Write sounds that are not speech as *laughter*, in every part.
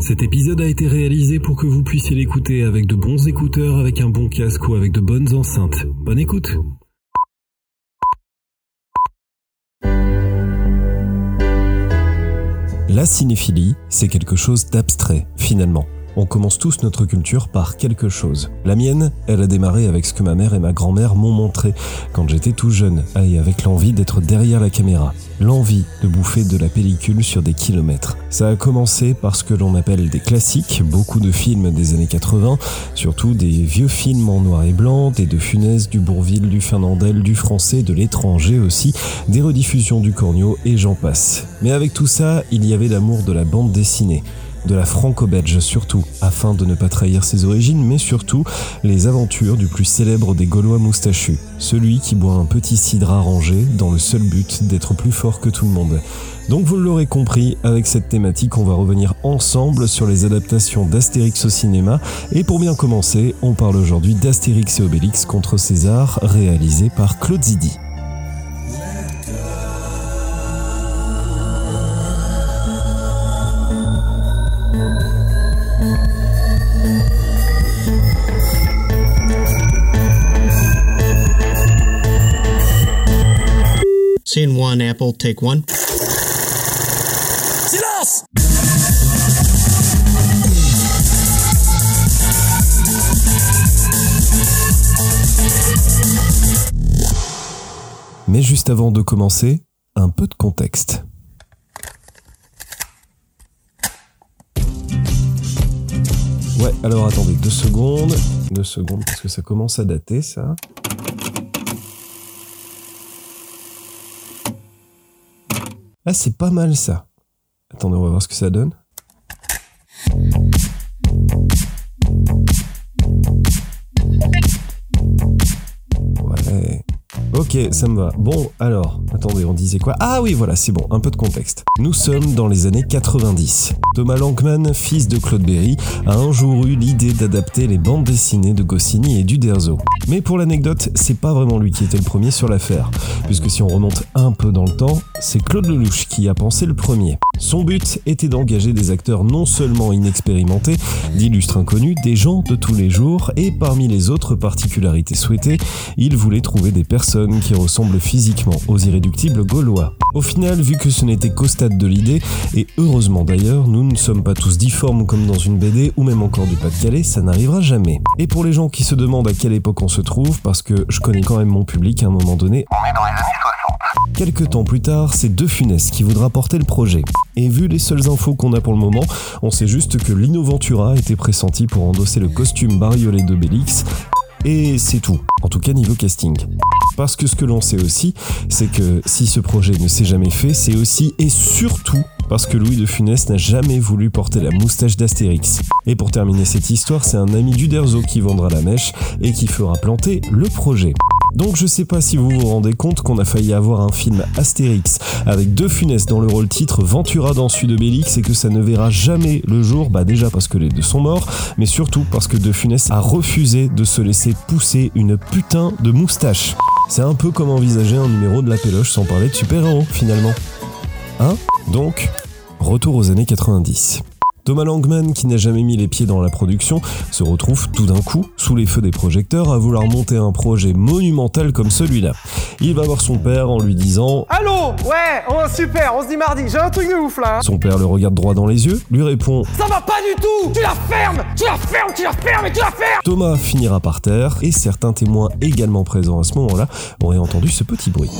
Cet épisode a été réalisé pour que vous puissiez l'écouter avec de bons écouteurs, avec un bon casque ou avec de bonnes enceintes. Bonne écoute La cinéphilie, c'est quelque chose d'abstrait, finalement on commence tous notre culture par quelque chose. La mienne, elle a démarré avec ce que ma mère et ma grand-mère m'ont montré quand j'étais tout jeune, et avec l'envie d'être derrière la caméra, l'envie de bouffer de la pellicule sur des kilomètres. Ça a commencé par ce que l'on appelle des classiques, beaucoup de films des années 80, surtout des vieux films en noir et blanc, des De Funès, du Bourville, du Fernandel, du français, de l'étranger aussi, des rediffusions du Cornio et j'en passe. Mais avec tout ça, il y avait l'amour de la bande dessinée de la franco-belge surtout, afin de ne pas trahir ses origines, mais surtout les aventures du plus célèbre des Gaulois moustachus, celui qui boit un petit cidre arrangé dans le seul but d'être plus fort que tout le monde. Donc vous l'aurez compris, avec cette thématique, on va revenir ensemble sur les adaptations d'Astérix au cinéma, et pour bien commencer, on parle aujourd'hui d'Astérix et Obélix contre César, réalisé par Claude Zidi. Scene one, Apple, take one. Silence Mais juste avant de commencer, un peu de contexte. Ouais, alors attendez deux secondes. Deux secondes, parce que ça commence à dater, ça. Ah, c'est pas mal ça. Attendez, on va voir ce que ça donne. Ok, ça me va. Bon, alors, attendez, on disait quoi? Ah oui, voilà, c'est bon, un peu de contexte. Nous sommes dans les années 90. Thomas Lankman, fils de Claude Berry, a un jour eu l'idée d'adapter les bandes dessinées de Goscinny et d'Uderzo. Mais pour l'anecdote, c'est pas vraiment lui qui était le premier sur l'affaire, puisque si on remonte un peu dans le temps, c'est Claude Lelouch qui a pensé le premier. Son but était d'engager des acteurs non seulement inexpérimentés, d'illustres inconnus, des gens de tous les jours, et parmi les autres particularités souhaitées, il voulait trouver des personnes qui ressemble physiquement aux irréductibles gaulois. Au final, vu que ce n'était qu'au stade de l'idée, et heureusement d'ailleurs, nous ne sommes pas tous difformes comme dans une BD ou même encore du Pas-de-Calais, ça n'arrivera jamais. Et pour les gens qui se demandent à quelle époque on se trouve, parce que je connais quand même mon public à un moment donné, on est dans les années 60. Quelques temps plus tard, c'est De Funès qui voudra porter le projet. Et vu les seules infos qu'on a pour le moment, on sait juste que Lino Ventura était pressenti pour endosser le costume bariolé de Bélix, et c'est tout, en tout cas niveau casting. Parce que ce que l'on sait aussi, c'est que si ce projet ne s'est jamais fait, c'est aussi et surtout parce que Louis de Funès n'a jamais voulu porter la moustache d'Astérix. Et pour terminer cette histoire, c'est un ami d'Uderzo qui vendra la mèche et qui fera planter le projet. Donc je sais pas si vous vous rendez compte qu'on a failli avoir un film Astérix avec deux Funès dans le rôle titre, Ventura dans celui de Bélix et que ça ne verra jamais le jour, bah déjà parce que les deux sont morts, mais surtout parce que De Funès a refusé de se laisser pousser une putain de moustache. C'est un peu comme envisager un numéro de la péloche sans parler de super-héros finalement. Hein? Donc, retour aux années 90. Thomas Langman, qui n'a jamais mis les pieds dans la production, se retrouve tout d'un coup, sous les feux des projecteurs, à vouloir monter un projet monumental comme celui-là. Il va voir son père en lui disant Allô! Ouais, oh super, on se dit mardi, j'ai un truc de ouf là Son père le regarde droit dans les yeux, lui répond Ça va pas du tout! Tu la fermes! Tu la fermes! Tu la fermes! Et tu la fermes! Thomas finira par terre, et certains témoins également présents à ce moment-là auraient entendu ce petit bruit.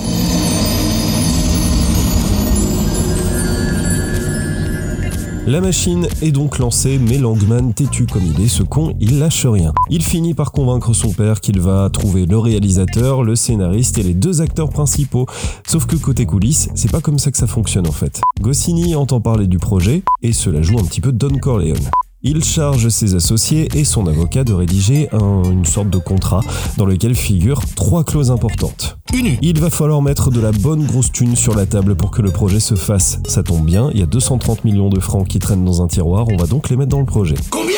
La machine est donc lancée, mais Langman, têtu comme il est, ce con, il lâche rien. Il finit par convaincre son père qu'il va trouver le réalisateur, le scénariste et les deux acteurs principaux. Sauf que côté coulisses, c'est pas comme ça que ça fonctionne en fait. Goscinny entend parler du projet, et cela joue un petit peu Don Corleone. Il charge ses associés et son avocat de rédiger un, une sorte de contrat dans lequel figurent trois clauses importantes. Unu. Il va falloir mettre de la bonne grosse thune sur la table pour que le projet se fasse. Ça tombe bien, il y a 230 millions de francs qui traînent dans un tiroir, on va donc les mettre dans le projet. Combien?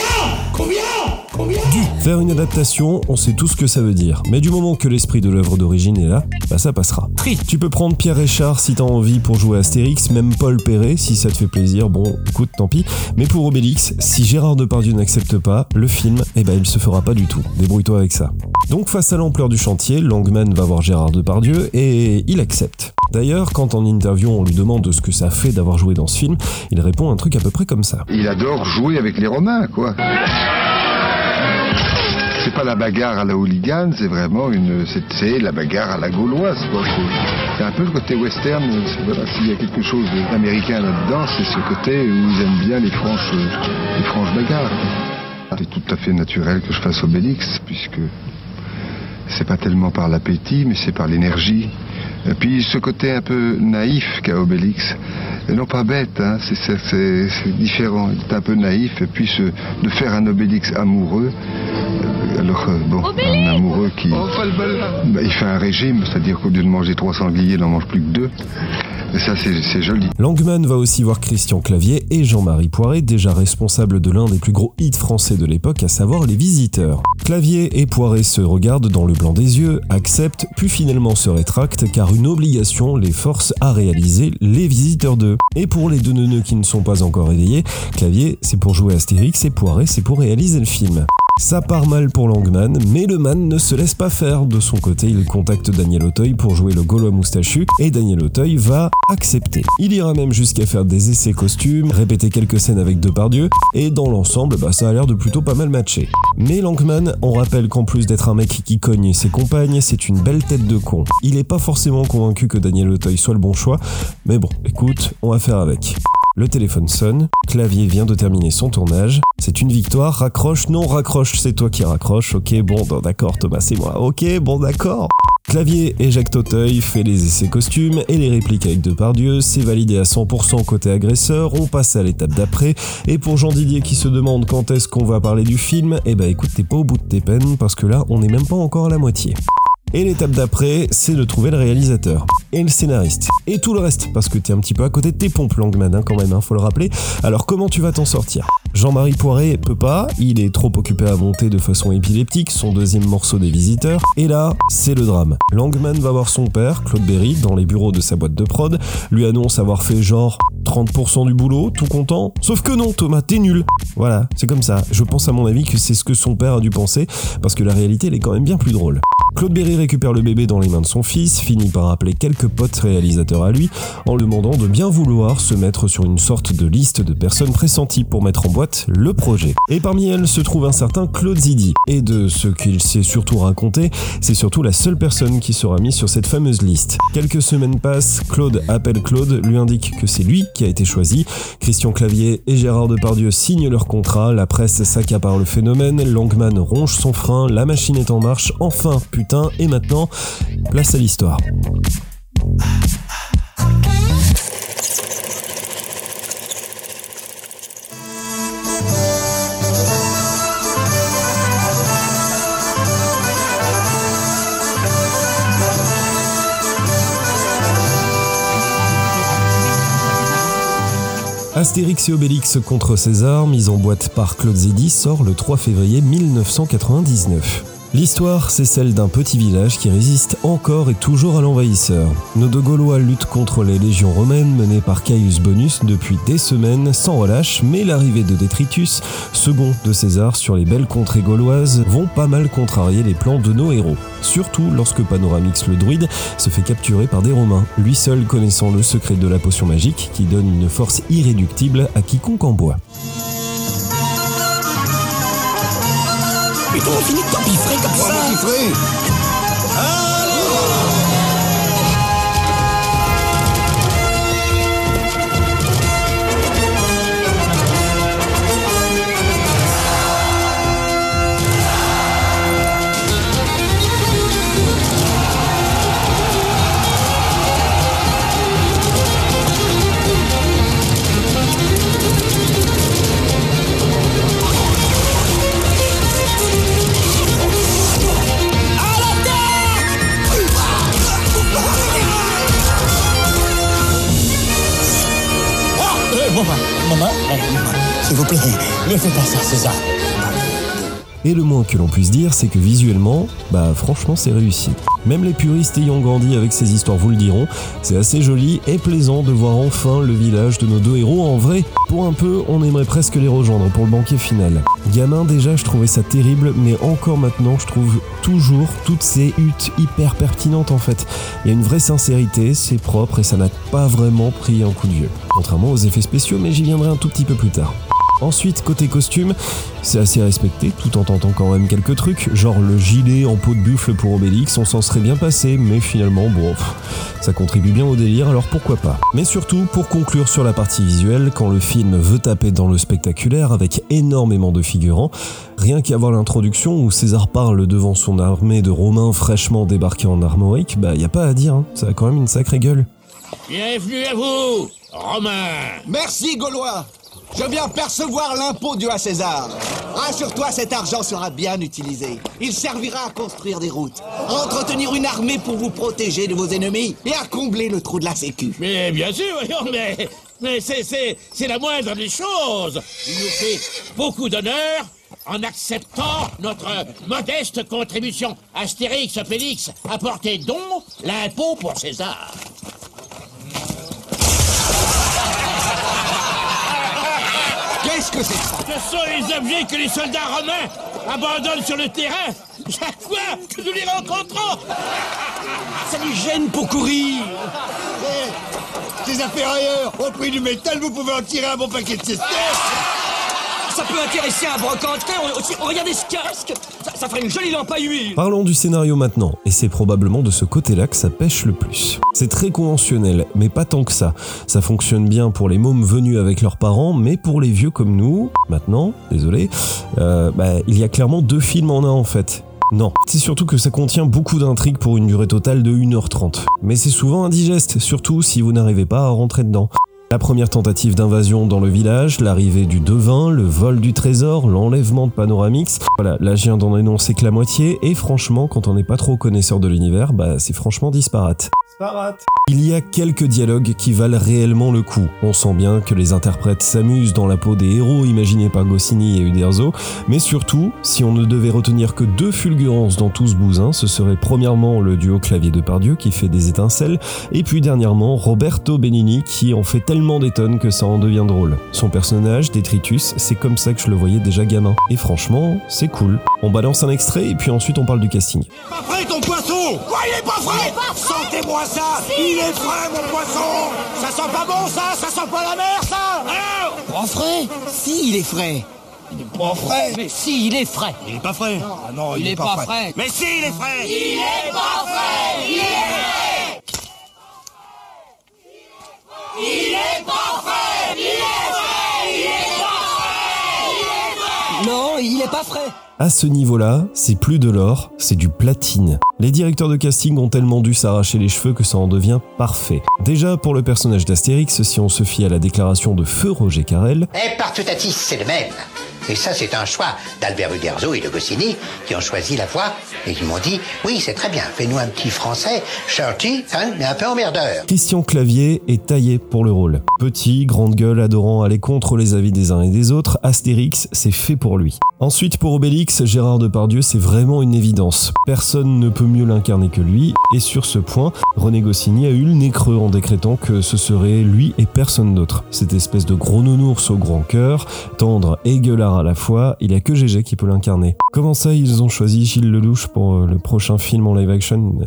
Combien? Faire une adaptation, on sait tout ce que ça veut dire. Mais du moment que l'esprit de l'œuvre d'origine est là, bah ça passera. Tu peux prendre Pierre Richard si t'as envie pour jouer Astérix, même Paul Perret si ça te fait plaisir, bon écoute tant pis. Mais pour Obélix, si Gérard Depardieu n'accepte pas, le film, eh ben il se fera pas du tout. Débrouille-toi avec ça. Donc face à l'ampleur du chantier, Langman va voir Gérard Depardieu et il accepte. D'ailleurs, quand en interview on lui demande ce que ça fait d'avoir joué dans ce film, il répond un truc à peu près comme ça. Il adore jouer avec les Romains, quoi. C'est pas la bagarre à la hooligan, c'est vraiment une, c'est- la bagarre à la gauloise. C'est- un peu le côté western. s'il y a quelque chose d'américain là-dedans, c'est ce côté où ils aiment bien les franches, les franches bagarres. C'est tout à fait naturel que je fasse Obélix, puisque c'est pas tellement par l'appétit, mais c'est par l'énergie. Et puis ce côté un peu naïf qu'a Obélix, et non pas bête, hein, c'est, c'est- c'est- c'est différent, il est un peu naïf, et puis ce, de faire un Obélix amoureux, euh, alors euh, bon, un amoureux qui... Bah, il fait un régime, c'est-à-dire qu'au lieu de manger trois sangliers, il n'en mange plus que deux. Et ça, c'est, joli. Langman va aussi voir Christian Clavier et Jean-Marie Poiret, déjà responsables de l'un des plus gros hits français de l'époque, à savoir Les Visiteurs. Clavier et Poiret se regardent dans le blanc des yeux, acceptent, puis finalement se rétractent car une obligation les force à réaliser Les Visiteurs 2. Et pour les deux neuneux qui ne sont pas encore éveillés, Clavier c'est pour jouer Astérix et Poiret c'est pour réaliser le film. Ça part mal pour Langman, mais le man ne se laisse pas faire. De son côté, il contacte Daniel Auteuil pour jouer le Gaulois moustachu, et Daniel Auteuil va accepter. Il ira même jusqu'à faire des essais costumes, répéter quelques scènes avec Depardieu, et dans l'ensemble, bah, ça a l'air de plutôt pas mal matcher. Mais Langman, on rappelle qu'en plus d'être un mec qui cogne ses compagnes, c'est une belle tête de con. Il est pas forcément convaincu que Daniel Auteuil soit le bon choix, mais bon, écoute, on va faire avec. Le téléphone sonne, Clavier vient de terminer son tournage. C'est une victoire, raccroche, non raccroche, c'est toi qui raccroche. Ok, bon, non, d'accord, Thomas, c'est moi. Ok, bon, d'accord. Clavier et Jacques Tauteuil fait les essais costumes et les répliques avec Depardieu, c'est validé à 100% côté agresseur, on passe à l'étape d'après, et pour Jean Didier qui se demande quand est-ce qu'on va parler du film, eh ben écoute, t'es pas au bout de tes peines, parce que là, on n'est même pas encore à la moitié. Et l'étape d'après, c'est de trouver le réalisateur et le scénariste et tout le reste, parce que t'es un petit peu à côté de tes pompes, Langman, hein, quand même, hein, faut le rappeler. Alors comment tu vas t'en sortir? Jean-Marie Poiret peut pas, il est trop occupé à monter de façon épileptique son deuxième morceau des visiteurs, et là, c'est le drame. Langman va voir son père, Claude Berry, dans les bureaux de sa boîte de prod, lui annonce avoir fait genre 30% du boulot, tout content. Sauf que non, Thomas, t'es nul. Voilà, c'est comme ça. Je pense à mon avis que c'est ce que son père a dû penser, parce que la réalité, elle est quand même bien plus drôle. Claude Berry récupère le bébé dans les mains de son fils, finit par appeler quelques potes réalisateurs à lui, en lui demandant de bien vouloir se mettre sur une sorte de liste de personnes pressenties pour mettre en boîte le projet. Et parmi elles se trouve un certain Claude Zidi. Et de ce qu'il s'est surtout raconté, c'est surtout la seule personne qui sera mise sur cette fameuse liste. Quelques semaines passent, Claude appelle Claude, lui indique que c'est lui qui a été choisi. Christian Clavier et Gérard Depardieu signent leur contrat, la presse s'accapare le phénomène, Langman ronge son frein, la machine est en marche, enfin, putain, et maintenant, place à l'histoire. Astérix et Obélix contre César, mise en boîte par Claude Zidi, sort le 3 février 1999. L'histoire, c'est celle d'un petit village qui résiste encore et toujours à l'envahisseur. Nos deux Gaulois luttent contre les légions romaines menées par Caius Bonus depuis des semaines sans relâche, mais l'arrivée de Détritus, second de César sur les belles contrées gauloises, vont pas mal contrarier les plans de nos héros. Surtout lorsque Panoramix le druide se fait capturer par des Romains, lui seul connaissant le secret de la potion magique qui donne une force irréductible à quiconque en boit. Putain, on finit de t'empiffrer comme ça. À la terre maman, s'il vous plaît, ne fais pas ça, César. Et le moins que l'on puisse dire, c'est que visuellement, bah franchement c'est réussi. Même les puristes ayant grandi avec ces histoires vous le diront, c'est assez joli et plaisant de voir enfin le village de nos deux héros en vrai. Pour un peu, on aimerait presque les rejoindre pour le banquet final. Gamin déjà, je trouvais ça terrible, mais encore maintenant, je trouve toujours toutes ces huttes hyper pertinentes en fait. Il y a une vraie sincérité, c'est propre et ça n'a pas vraiment pris un coup de vieux. Contrairement aux effets spéciaux, mais j'y viendrai un tout petit peu plus tard. Ensuite, côté costume, c'est assez respecté, tout en tentant quand même quelques trucs, genre le gilet en peau de buffle pour Obélix, on s'en serait bien passé, mais finalement, bon, ça contribue bien au délire, alors pourquoi pas. Mais surtout, pour conclure sur la partie visuelle, quand le film veut taper dans le spectaculaire avec énormément de figurants, rien qu'à voir l'introduction où César parle devant son armée de Romains fraîchement débarqués en armorique, bah y a pas à dire, hein, ça a quand même une sacrée gueule. Bienvenue à vous, Romains Merci, Gaulois je viens percevoir l'impôt dû à César. Rassure-toi, cet argent sera bien utilisé. Il servira à construire des routes, à entretenir une armée pour vous protéger de vos ennemis et à combler le trou de la sécu. Mais bien sûr, *laughs* voyons, mais, mais c'est, la moindre des choses. Il nous fait beaucoup d'honneur en acceptant notre modeste contribution. Astérix, Félix, apportez donc l'impôt pour César. Ce sont les objets que les soldats romains abandonnent sur le terrain chaque fois que nous les rencontrons. Ça les gêne pour courir. Ces affaires ailleurs, au prix du métal, vous pouvez en tirer un bon paquet de cestes ça peut intéresser un brocanteur. Regardez ce casque ça, ça, ferait une jolie lampe à huile Parlons du scénario maintenant, et c'est probablement de ce côté-là que ça pêche le plus. C'est très conventionnel, mais pas tant que ça. Ça fonctionne bien pour les mômes venus avec leurs parents, mais pour les vieux comme nous, maintenant, désolé, euh, bah, il y a clairement deux films en un en fait. Non, c'est surtout que ça contient beaucoup d'intrigues pour une durée totale de 1h30. Mais c'est souvent indigeste, surtout si vous n'arrivez pas à rentrer dedans. La première tentative d'invasion dans le village, l'arrivée du devin, le vol du trésor, l'enlèvement de Panoramix. Voilà, là je viens d'en énoncer que la moitié, et franchement, quand on n'est pas trop connaisseur de l'univers, bah c'est franchement disparate. Il y a quelques dialogues qui valent réellement le coup. On sent bien que les interprètes s'amusent dans la peau des héros imaginés par Goscinny et Uderzo, mais surtout, si on ne devait retenir que deux fulgurances dans tout ce bousin, ce serait premièrement le duo clavier de Pardieu qui fait des étincelles, et puis dernièrement Roberto Benigni qui en fait tellement des tonnes que ça en devient drôle. Son personnage, Detritus, c'est comme ça que je le voyais déjà gamin. Et franchement, c'est cool. On balance un extrait et puis ensuite on parle du casting. Pas frais ton poisson Quoi, il est pas frais, Sentez-moi ça Il est frais mon poisson Ça sent pas bon ça Ça sent pas la mer ça Pas frais Si, il est frais. Il est pas frais Mais si, il est frais. Il est pas frais Ah non, il, il est, pas, frais. frais. Mais si, il est frais Il est pas frais Il est frais Il est pas frais Il est frais Il est pas frais Il est frais Non, il est pas frais à ce niveau-là, c'est plus de l'or, c'est du platine. Les directeurs de casting ont tellement dû s'arracher les cheveux que ça en devient parfait. Déjà, pour le personnage d'Astérix, si on se fie à la déclaration de feu Roger Carrel... Et partout à c'est le même. Et ça, c'est un choix d'Albert Uderzo et de Goscinny qui ont choisi la voix et qui m'ont dit oui, c'est très bien, fais-nous un petit français, shirty, hein, mais un peu emmerdeur. Christian Clavier est taillé pour le rôle. Petit, grande gueule, adorant aller contre les avis des uns et des autres, Astérix, c'est fait pour lui. Ensuite, pour Obélix, Gérard Depardieu, c'est vraiment une évidence. Personne ne peut mieux l'incarner que lui, et sur ce point, René Goscinny a eu le nez creux en décrétant que ce serait lui et personne d'autre. Cette espèce de gros nounours au grand cœur, tendre et gueulard à la fois, il n'y a que GG qui peut l'incarner. Comment ça, ils ont choisi Gilles Lelouch pour euh, le prochain film en live action?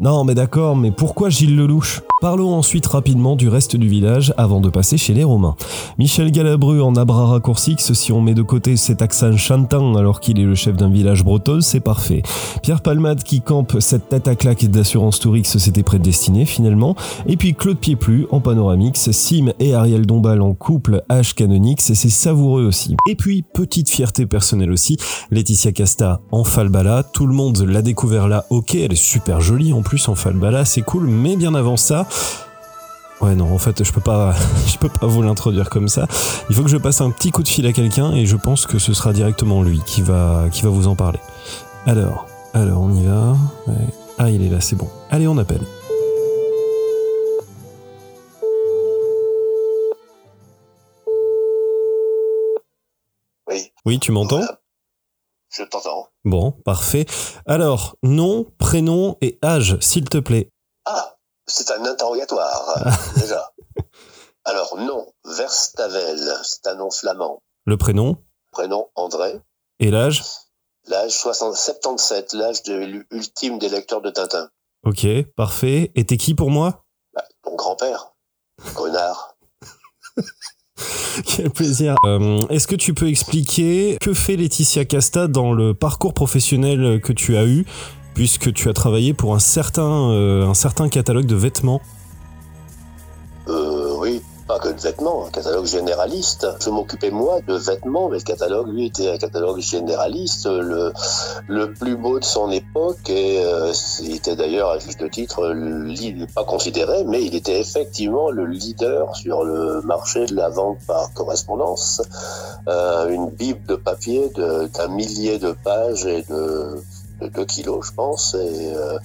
Non, mais d'accord, mais pourquoi Gilles Lelouch? Parlons ensuite rapidement du reste du village avant de passer chez les Romains. Michel Galabru en abra raccourci, si on met de côté cet accent chantant alors qu'il est le chef d'un village breton, c'est parfait. Pierre Palmade qui campe cette tête à claque d'assurance Tourix, c'était prédestiné finalement. Et puis Claude Pieplu en panoramix, Sim et Ariel Dombal en couple H Canonix, c'est savoureux aussi. Et puis, petite fierté personnelle aussi, Laetitia Casta en falbala, tout le monde l'a découvert là, ok, elle est super jolie en plus plus en falbala, c'est cool, mais bien avant ça, Ouais non en fait je peux pas *laughs* je peux pas vous l'introduire comme ça. Il faut que je passe un petit coup de fil à quelqu'un et je pense que ce sera directement lui qui va qui va vous en parler. Alors, alors on y va. Ah il est là, c'est bon. Allez on appelle. Oui. Oui, tu m'entends? Je t'entends. Bon, parfait. Alors, nom, prénom et âge, s'il te plaît. Ah, c'est un interrogatoire, *laughs* déjà. Alors, nom, Verstavel, c'est un nom flamand. Le prénom Prénom, André. Et l'âge L'âge 60 77, l'âge de ultime des lecteurs de Tintin. Ok, parfait. Et t'es qui pour moi? Bah, Ton grand-père. Connard. *laughs* *laughs* Quel plaisir. Euh, Est-ce que tu peux expliquer que fait Laetitia Casta dans le parcours professionnel que tu as eu, puisque tu as travaillé pour un certain, euh, un certain catalogue de vêtements? Pas que de vêtements, un catalogue généraliste. Je m'occupais moi de vêtements, mais le catalogue, lui, était un catalogue généraliste, le, le plus beau de son époque, et euh, il était d'ailleurs, à juste titre, pas considéré, mais il était effectivement le leader sur le marché de la vente par correspondance. Euh, une bible de papier d'un millier de pages et de, de 2 kilos, je pense, et, euh,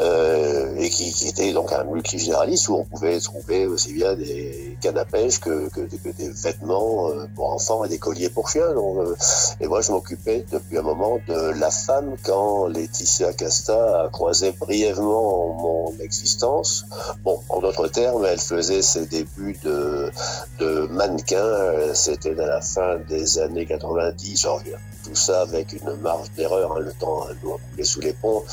euh, et qui, qui, était donc un multigénéraliste où on pouvait trouver aussi bien des cannes que, que, que des vêtements euh, pour enfants et des colliers pour chiens. Donc, euh, et moi, je m'occupais depuis un moment de la femme quand Laetitia Casta a croisé brièvement mon existence. Bon, en d'autres termes, elle faisait ses débuts de, de mannequin. C'était à la fin des années 90. J'en reviens tout ça avec une marge d'erreur, hein, le temps doit couler sous les ponts,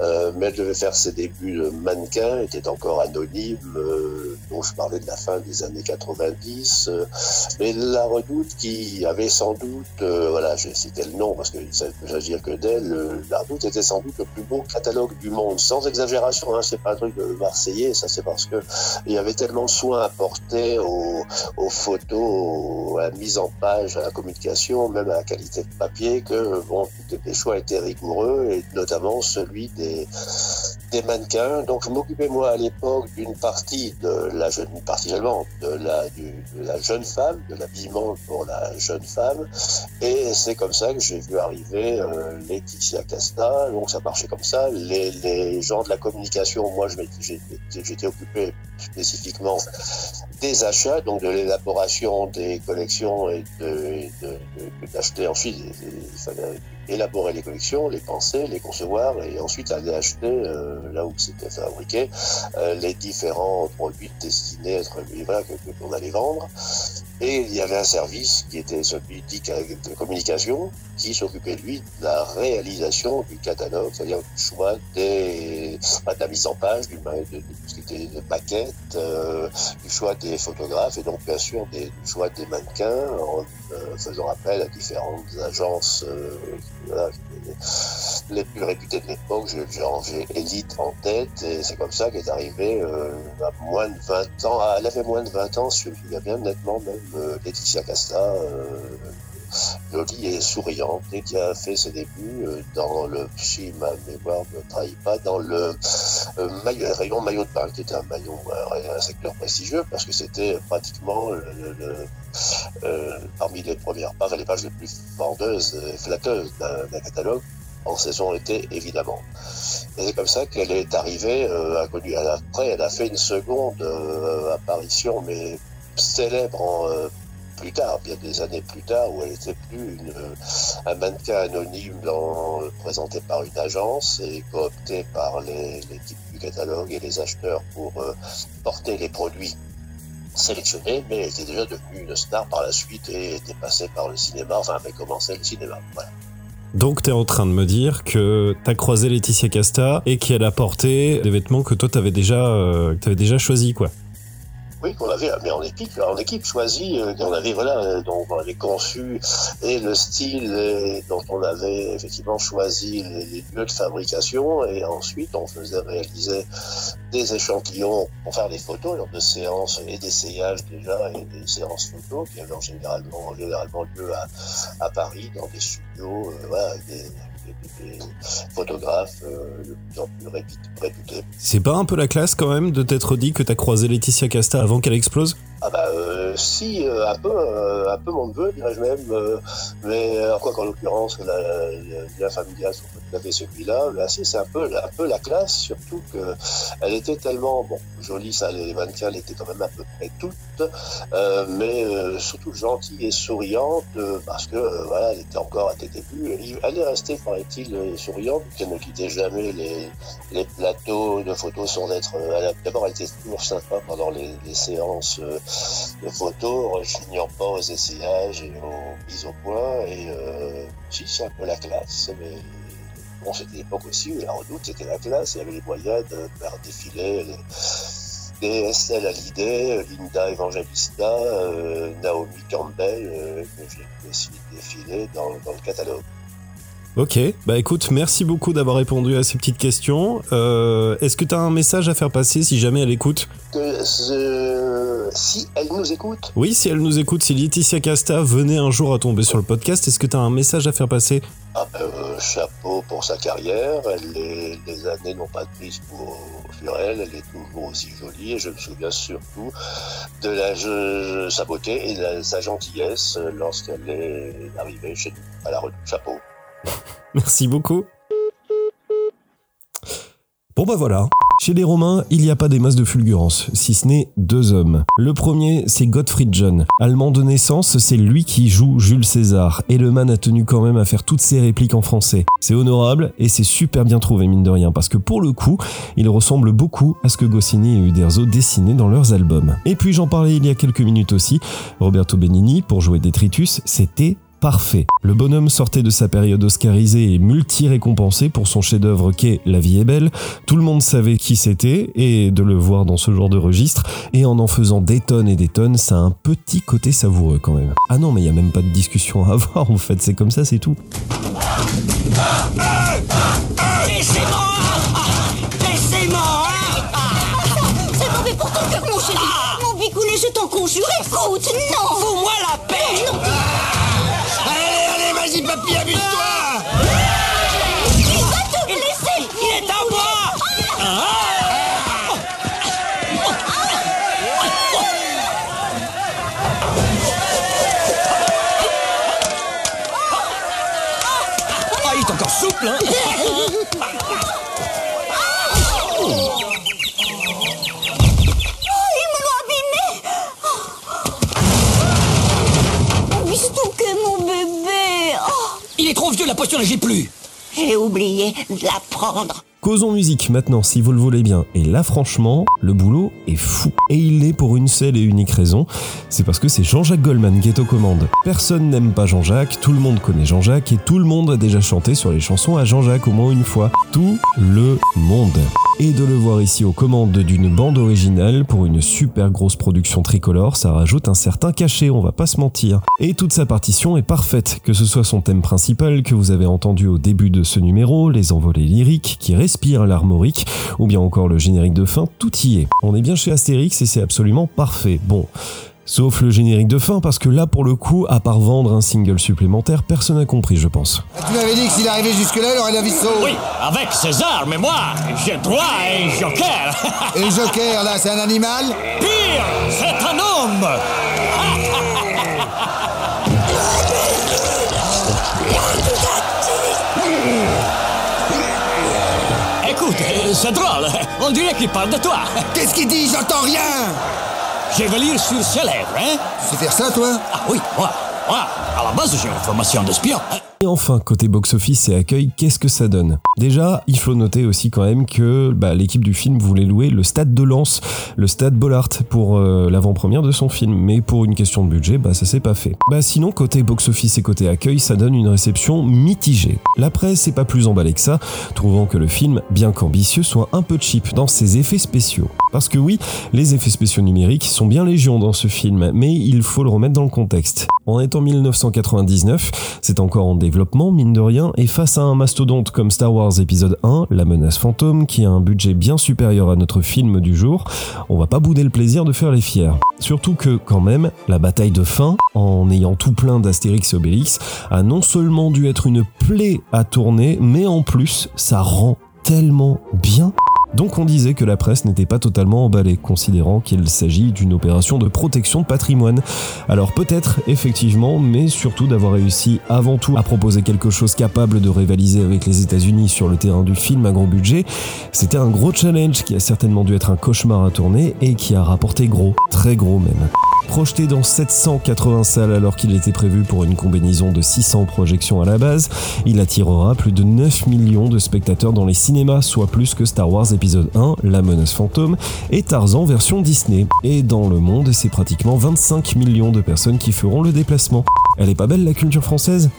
euh, mais elle devait faire ses débuts de mannequin, était encore anonyme, euh, dont je parlais de la fin des années 90, euh, mais la redoute qui avait sans doute, euh, voilà, j'ai cité le nom parce que ça ne peut s'agir que d'elle, la redoute était sans doute le plus beau catalogue du monde, sans exagération, hein, c'est pas un truc de marseillais, ça c'est parce que il y avait tellement de soins apportés aux, aux photos, à la mise en page, à la communication, même à la qualité de papier que bon, les choix étaient rigoureux et notamment celui des, des mannequins. Donc je m'occupais moi à l'époque d'une partie de la jeune partie de la, jeune femme, de l'habillement pour la jeune femme. Et c'est comme ça que j'ai vu arriver euh, Laetitia Casta. Donc ça marchait comme ça. Les, les gens de la communication, moi j'étais occupé spécifiquement des achats, donc de l'élaboration des collections et d'acheter ensuite il fallait élaborer les collections, les penser, les concevoir et ensuite aller acheter euh, là où c'était fabriqué euh, les différents produits destinés à être voilà, que qu'on allait vendre. Et il y avait un service qui était celui de communication qui s'occupait lui de la réalisation du catalogue, c'est-à-dire du choix de la mise en page, du, de, ce qui était de euh, du choix des photographes et donc bien sûr des, du choix des mannequins en euh, faisant appel à différentes agences euh, les plus réputées de l'époque, j'ai Elite en tête, et c'est comme ça qu'elle est arrivée à moins de 20 ans. Elle avait moins de 20 ans, je me souviens bien nettement, même Laetitia Casta, euh, jolie et souriante, et qui a fait ses débuts euh, dans le, si ma mémoire ne trahit pas, dans le euh, rayon maillot de bain, qui était un maillot, un secteur prestigieux, parce que c'était pratiquement euh, parmi les premières pages, les pages les plus vendeuses et flatteuses d'un catalogue en saison été évidemment. Et c'est comme ça qu'elle est arrivée, euh, a, après elle a fait une seconde euh, apparition, mais célèbre en, euh, plus tard, bien des années plus tard, où elle était plus une, un mannequin anonyme dans, présenté par une agence et coopté par les, les types du catalogue et les acheteurs pour porter les produits sélectionnée, mais elle était déjà devenue une star par la suite et était passée par le cinéma, enfin avait commencé le cinéma. Donc tu es en train de me dire que tu as croisé Laetitia Casta et qu'elle a porté des vêtements que toi t'avais déjà, euh, avais déjà choisi quoi. Oui, qu'on avait, mais en équipe, en équipe choisi, euh, on avait voilà, euh, donc on avait conçu et le style et, dont on avait effectivement choisi les, les, lieux de fabrication et ensuite on faisait réaliser des échantillons pour faire des photos lors de séances et d'essayages déjà et des séances photos qui avaient généralement, généralement lieu à, à Paris dans des studios, euh, voilà, des, euh. C'est pas un peu la classe quand même de t'être dit que t'as croisé Laetitia Casta avant qu'elle explose? Ah bah euh, si, euh, un peu, un peu mon neveu dirais-je même, mais quoi qu'en l'occurrence la, la, la familiale celui-là. C'est un peu, un peu la classe, surtout que elle était tellement, bon, jolie, ça, les mannequins l'étaient quand même à peu près toutes, euh, mais euh, surtout gentille et souriante, euh, parce que, euh, voilà, elle était encore à tes débuts. Elle- est restée, paraît-il, euh, souriante, qu'elle ne quittait jamais les, les plateaux de photos sans être... euh, D'abord, elle était toujours sympa pendant les, séances euh, de photos, rechignant pas aux essayages et aux mises au point, et euh, si, c'est un peu la classe, mais... Bon, c'était l'époque aussi où la redoute, c'était la classe. Il y avait les moyens de faire défiler les, les Estelle Hallyday, Linda Evangelista, euh, Naomi Campbell, euh, que j'ai aussi défilé dans, le catalogue. Ok, bah écoute, merci beaucoup d'avoir répondu à ces petites questions. Euh, Est-ce que tu as un message à faire passer si jamais elle écoute? Que ce- si elle nous écoute, Oui, si elle nous écoute, si Laetitia Casta venait un jour à tomber sur le podcast, est-ce que tu as un message à faire passer? Ah ben, euh, chapeau pour sa carrière. Les années n'ont pas de prise pour, elle. Elle est toujours aussi jolie. Et je me souviens surtout de la, je- sa beauté et de la- sa gentillesse lorsqu'elle est arrivée chez nous à la redoute. Chapeau. *laughs* Merci beaucoup. Bon bah voilà. Chez les Romains, il n'y a pas des masses de fulgurance, si ce n'est deux hommes. Le premier, c'est Gottfried John. Allemand de naissance, c'est lui qui joue Jules César. Et le man a tenu quand même à faire toutes ses répliques en français. C'est honorable et c'est super bien trouvé, mine de rien, parce que pour le coup, il ressemble beaucoup à ce que Goscinny et Uderzo dessinaient dans leurs albums. Et puis j'en parlais il y a quelques minutes aussi, Roberto Benigni, pour jouer Détritus, c'était parfait. Le bonhomme sortait de sa période oscarisée et multi-récompensé pour son chef-d'œuvre qu'est La vie est belle. Tout le monde savait qui c'était et de le voir dans ce genre de registre et en en faisant des tonnes et des tonnes, ça a un petit côté savoureux quand même. Ah non, mais il y a même pas de discussion à *laughs* avoir en fait, c'est comme ça, c'est tout. Je t'en conjure, non vas-y, papy, amuse-toi Il va te blesser Il est à moi. Ah, il est encore souple, hein J'ai oublié de la prendre. Causons musique maintenant, si vous le voulez bien. Et là, franchement, le boulot est fou. Et il l'est pour une seule et unique raison. C'est parce que c'est Jean-Jacques Goldman qui est aux commandes. Personne n'aime pas Jean-Jacques, tout le monde connaît Jean-Jacques et tout le monde a déjà chanté sur les chansons à Jean-Jacques au moins une fois. Tout le monde. Et de le voir ici aux commandes d'une bande originale pour une super grosse production tricolore, ça rajoute un certain cachet, on va pas se mentir. Et toute sa partition est parfaite, que ce soit son thème principal que vous avez entendu au début de ce numéro, les envolées lyriques qui respirent l'armorique, ou bien encore le générique de fin, tout y est. On est bien chez Astérix et c'est absolument parfait. Bon. Sauf le générique de fin, parce que là, pour le coup, à part vendre un single supplémentaire, personne n'a compris, je pense. Tu m'avais dit que s'il arrivait jusque-là, il aurait la vie sauve. Oui, avec César, mais moi, j'ai droit à un joker. Et Joker, là, c'est un animal? Pire, c'est un homme. C'est drôle. On dirait qu'il parle de toi. Qu'est-ce qu'il dit? J'entends rien Je vais lire sur ses lèvres, hein? Tu sais faire ça, toi? Ah oui, moi, moi, à la base, j'ai une formation d'espion. Et enfin, côté box-office et accueil, qu'est-ce que ça donne? Déjà, il faut noter aussi quand même que bah, l'équipe du film voulait louer le stade de Lens, le stade Bollard, pour euh, l'avant-première de son film. Mais pour une question de budget, bah ça s'est pas fait. Bah sinon, côté box-office et côté accueil, ça donne une réception mitigée. La presse est pas plus emballée que ça, trouvant que le film, bien qu'ambitieux, soit un peu cheap dans ses effets spéciaux. Parce que oui, les effets spéciaux numériques sont bien légion dans ce film, mais il faut le remettre dans le contexte. En 1999, c'est encore en développement, mine de rien, et face à un mastodonte comme Star Wars épisode 1, La menace fantôme, qui a un budget bien supérieur à notre film du jour, on va pas bouder le plaisir de faire les fiers. Surtout que, quand même, la bataille de fin, en ayant tout plein d'Astérix et Obélix, a non seulement dû être une plaie à tourner, mais en plus, ça rend tellement bien Donc on disait que la presse n'était pas totalement emballée, considérant qu'il s'agit d'une opération de protection de patrimoine. Alors peut-être, effectivement, mais surtout d'avoir réussi avant tout à proposer quelque chose capable de rivaliser avec les États-Unis sur le terrain du film à gros budget, c'était un gros challenge qui a certainement dû être un cauchemar à tourner et qui a rapporté gros, très gros même. Projeté dans 780 salles alors qu'il était prévu pour une combinaison de 600 projections à la base, il attirera plus de 9 millions de spectateurs dans les cinémas, soit plus que Star Wars épisode 1, La menace fantôme, et Tarzan version Disney. Et dans le monde, c'est pratiquement 25 millions de personnes qui feront le déplacement. Elle est pas belle la culture française?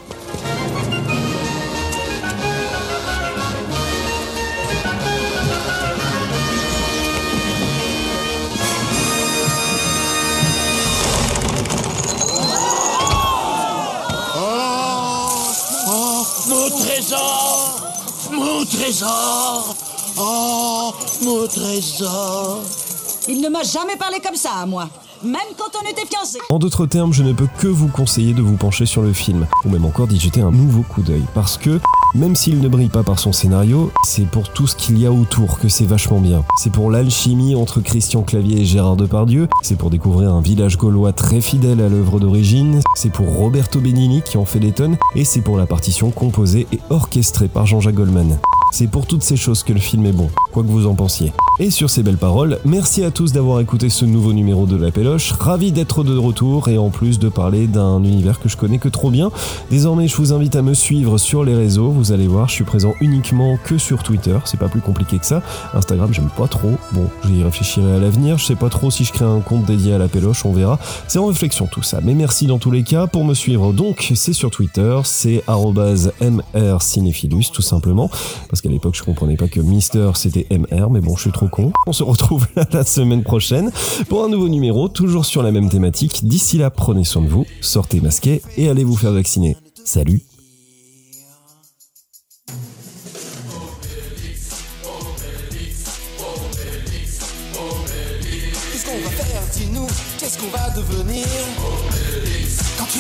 Il ne m'a jamais parlé comme ça à moi, même quand on était fiancés. En d'autres termes, je ne peux que vous conseiller de vous pencher sur le film, ou même encore d'y jeter un nouveau coup d'œil, parce que même s'il ne brille pas par son scénario, c'est pour tout ce qu'il y a autour que c'est vachement bien. C'est pour l'alchimie entre Christian Clavier et Gérard Depardieu, c'est pour découvrir un village gaulois très fidèle à l'œuvre d'origine, c'est pour Roberto Benigni qui en fait des tonnes, et c'est pour la partition composée et orchestrée par Jean-Jacques Goldman. C'est pour toutes ces choses que le film est bon, quoi que vous en pensiez. Et sur ces belles paroles, merci à tous d'avoir écouté ce nouveau numéro de La Péloche, ravi d'être de retour et en plus de parler d'un univers que je connais que trop bien. Désormais, je vous invite à me suivre sur les réseaux, vous allez voir, je suis présent uniquement que sur Twitter, c'est pas plus compliqué que ça. Instagram, j'aime pas trop, bon, j'y réfléchirai à l'avenir, je sais pas trop si je crée un compte dédié à La Péloche, on verra. C'est en réflexion tout ça, mais merci dans tous les cas pour me suivre. Donc, c'est sur Twitter, c'est mrcinéphilus tout simplement, parce qu'à l'époque, je comprenais pas que Mister c'était MR, mais bon, je suis trop con. On se retrouve la semaine prochaine pour un nouveau numéro, toujours sur la même thématique. D'ici là, prenez soin de vous, sortez masqués et allez vous faire vacciner. Salut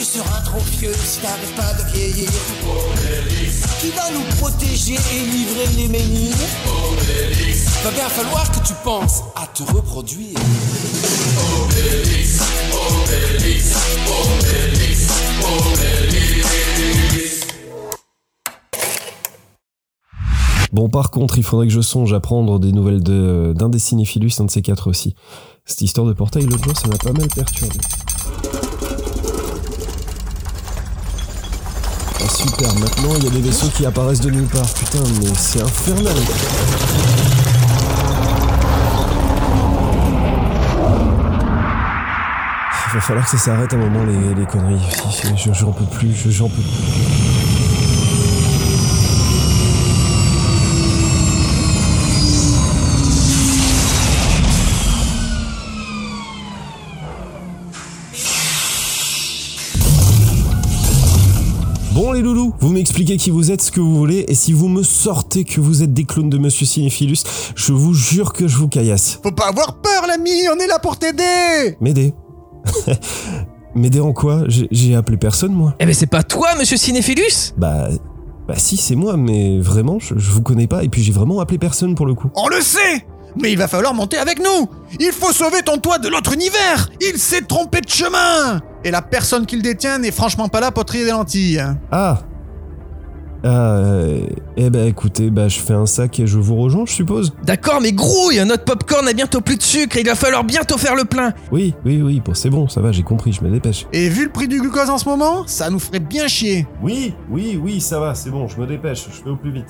seras trop vieux, si t'arrêtes pas de vieillir Qui va nous protéger et livrer les menhirs Va bien falloir que tu penses à te reproduire Obélix, Obélix, Obélix, Obélix. Bon, par contre, il faudrait que je songe à prendre des nouvelles d'un des cinéphilus, un de ces quatre aussi. Cette histoire de portail, l'autre jour, ça m'a pas mal perturbé. Ah, super, maintenant il y a des vaisseaux qui apparaissent de nulle part. Putain, mais c'est infernal. Il va falloir que ça s'arrête un moment les, les conneries. J'en peux plus, je- j'en peux plus. Les loulous, vous m'expliquez qui vous êtes, ce que vous voulez, et si vous me sortez que vous êtes des clones de Monsieur Cinéphilus, je vous jure que je vous caillasse. Faut pas avoir peur, l'ami, on est là pour t'aider M'aider. *laughs* M'aider en quoi? J'ai j'ai appelé personne, moi. Eh ben c'est pas toi, monsieur Cinéphilus Bah... Bah si, c'est moi, mais vraiment, je, je vous connais pas, et puis j'ai vraiment appelé personne pour le coup. On le sait Mais il va falloir monter avec nous Il faut sauver ton toit de l'autre univers Il s'est trompé de chemin Et la personne qui le détient n'est franchement pas là pour trier des lentilles. Ah Ah, euh, eh ben écoutez, bah je fais un sac et je vous rejoins, je suppose D'accord, mais grouille, notre popcorn a bientôt plus de sucre et il va falloir bientôt faire le plein. Oui, oui, oui, bon, c'est bon, ça va, j'ai compris, je me dépêche. Et vu le prix du glucose en ce moment, ça nous ferait bien chier. Oui, oui, oui, ça va, c'est bon, je me dépêche, je fais au plus vite.